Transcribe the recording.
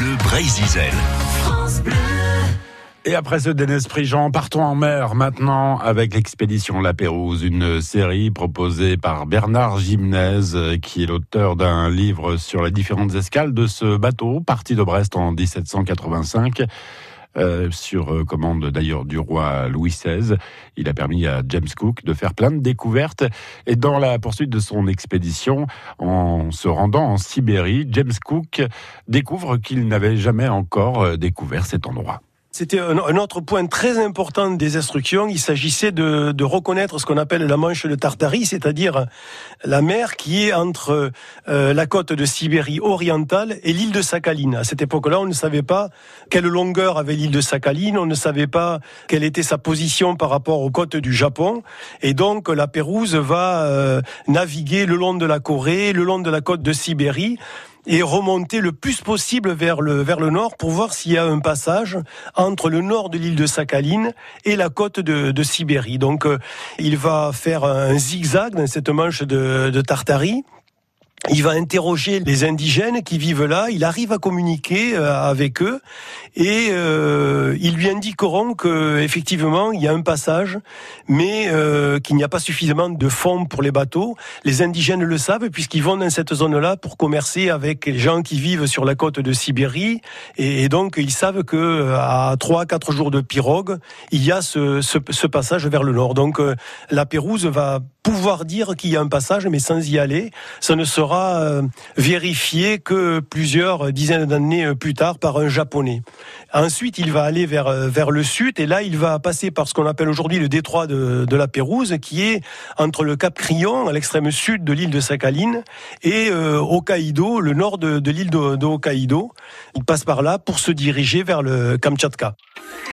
Bleu Brésil. Et après ce Denis Prigent, partons en mer maintenant avec l'expédition La Pérouse, une série proposée par Bernard Gimnez, qui est l'auteur d'un livre sur les différentes escales de ce bateau, parti de Brest en 1785. Euh, sur euh, commande d'ailleurs du roi Louis XVI. Il a permis à James Cook de faire plein de découvertes. Et dans la poursuite de son expédition, en se rendant en Sibérie, James Cook découvre qu'il n'avait jamais encore euh, découvert cet endroit. C'était un, autre point très important des instructions. Il s'agissait de, reconnaître ce qu'on appelle la Manche de Tartarie, c'est-à-dire la mer qui est entre euh, la côte de Sibérie orientale et l'île de Sakhaline. À cette époque-là, on ne savait pas quelle longueur avait l'île de Sakhaline, on ne savait pas quelle était sa position par rapport aux côtes du Japon. Et donc, la Pérouse va euh, naviguer le long de la Corée, le long de la côte de Sibérie et remonter le plus possible vers le, vers le nord pour voir s'il y a un passage entre le nord de l'île de Sakhaline et la côte de, de Sibérie. Donc euh, il va faire un zigzag dans cette manche de, de Tartarie il va interroger les indigènes qui vivent là, il arrive à communiquer euh, avec eux et euh, ils lui indiqueront que effectivement il y a un passage, mais euh, qu'il n'y a pas suffisamment de fonds pour les bateaux. Les indigènes le savent puisqu'ils vont dans cette zone-là pour commercer avec les gens qui vivent sur la côte de Sibérie et, donc ils savent que à trois quatre jours de pirogue, il y a ce passage vers le nord. Donc la Pérouse va pouvoir dire qu'il y a un passage, mais sans y aller, ça ne sera euh, vérifié que plusieurs dizaines d'années euh, plus tard par un japonais. Ensuite, il va aller vers euh, vers le sud et là, il va passer par ce qu'on appelle aujourd'hui le détroit de, de, la Pérouse, qui est entre le Cap Crillon, à l'extrême sud de l'île de Sakhaline, et Hokkaido, le nord de, de l'île de, de Hokkaido. Il passe par là pour se diriger vers le Kamtchatka.